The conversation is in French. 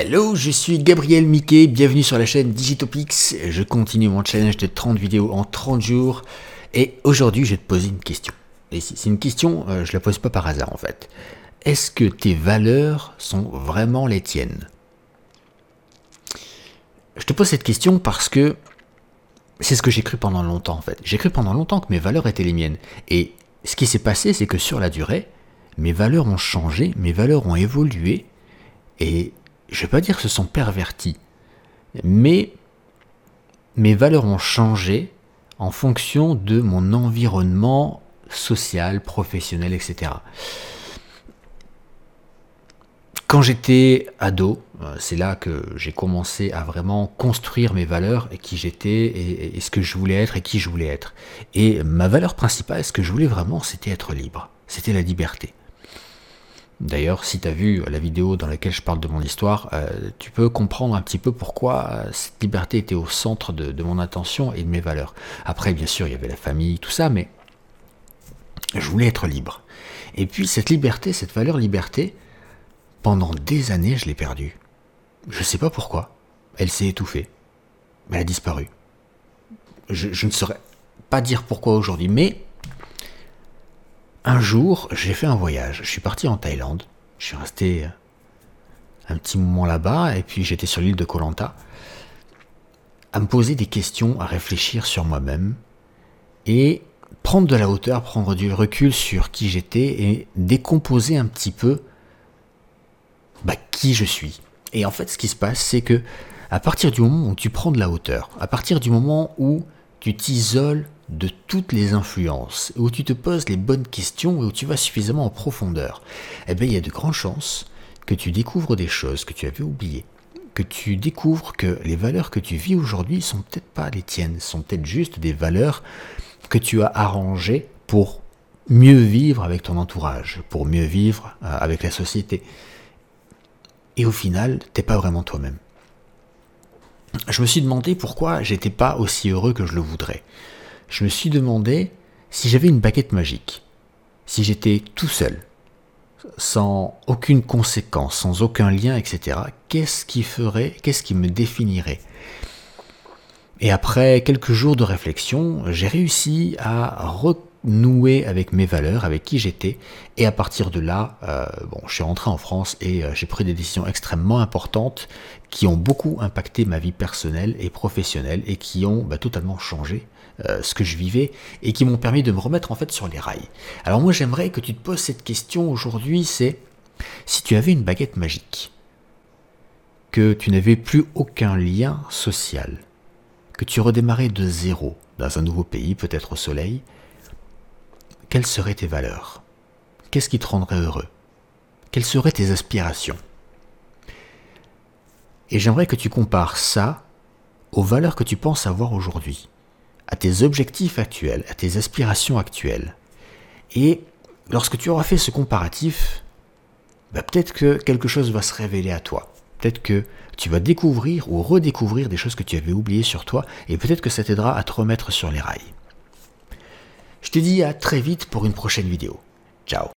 Hello, je suis Gabriel Mickey, bienvenue sur la chaîne Digitopix. Je continue mon challenge de 30 vidéos en 30 jours. Et aujourd'hui, je vais te poser une question. Et c'est une question, euh, je la pose pas par hasard en fait. Est-ce que tes valeurs sont vraiment les tiennes? Je te pose cette question parce que c'est ce que j'ai cru pendant longtemps en fait. J'ai cru pendant longtemps que mes valeurs étaient les miennes. Et ce qui s'est passé, c'est que sur la durée, mes valeurs ont changé, mes valeurs ont évolué, et je ne vais pas dire que se sont pervertis, mais mes valeurs ont changé en fonction de mon environnement social, professionnel, etc. Quand j'étais ado, euh, c'est là que j'ai commencé à vraiment construire mes valeurs et qui j'étais et, ce que je voulais être et qui je voulais être. Et ma valeur principale, ce que je voulais vraiment, c'était être libre. C'était la liberté. D'ailleurs, si tu as vu la vidéo dans laquelle je parle de mon histoire, euh, tu peux comprendre un petit peu pourquoi euh, cette liberté était au centre de, mon attention et de mes valeurs. Après, bien sûr, il y avait la famille, tout ça, mais je voulais être libre. Et puis cette liberté, cette valeur liberté, pendant des années, je l'ai perdue. Je ne sais pas pourquoi. Elle s'est étouffée. Elle a disparu. Je, je ne saurais pas dire pourquoi aujourd'hui, mais un jour, j'ai fait un voyage. Je suis parti en Thaïlande. Je suis resté euh, un petit moment là-bas et puis j'étais sur l'île de Koh Lanta à me poser des questions, à réfléchir sur moi-même et prendre de la hauteur, prendre du recul sur qui j'étais et décomposer un petit peu bah, qui je suis. Et en fait, ce qui se passe, c'est que à partir du moment où tu prends de la hauteur, à partir du moment où tu t'isoles de toutes les influences, où tu te poses les bonnes questions et où tu vas suffisamment en profondeur, eh bien, il y a de grandes chances que tu découvres des choses que tu avais oubliées, que tu découvres que les valeurs que tu vis aujourd'hui sont peut-être pas les tiennes, sont peut-être juste des valeurs que tu as arrangées pour mieux vivre avec ton entourage, pour mieux vivre euh, avec la société. Et au final, t'es pas vraiment toi-même. Je me suis demandé pourquoi j'étais pas aussi heureux que je le voudrais je me suis demandé si j'avais une baguette magique, si j'étais tout seul, sans aucune conséquence, sans aucun lien, etc., qu'est-ce qui ferait, qu'est-ce qui me définirait? Et après quelques jours de réflexion, j'ai réussi à renouer avec mes valeurs, avec qui j'étais, et à partir de là, euh, bon, je suis rentré en France et euh, j'ai pris des décisions extrêmement importantes qui ont beaucoup impacté ma vie personnelle et professionnelle et qui ont bah, totalement changé euh, ce que je vivais et qui m'ont permis de me remettre en fait sur les rails. Alors moi j'aimerais que tu te poses cette question aujourd'hui, c'est si tu avais une baguette magique, que tu n'avais plus aucun lien social, que tu redémarrais de zéro dans un nouveau pays, peut-être au soleil, quelles seraient tes valeurs? Qu'est-ce qui te rendrait heureux? Quelles seraient tes aspirations? Et j'aimerais que tu compares ça aux valeurs que tu penses avoir aujourd'hui à tes objectifs actuels, à tes aspirations actuelles. Et lorsque tu auras fait ce comparatif, bah, peut-être que quelque chose va se révéler à toi. Peut-être que tu vas découvrir ou redécouvrir des choses que tu avais oubliées sur toi et peut-être que ça t'aidera à te remettre sur les rails. Je te dis à très vite pour une prochaine vidéo. Ciao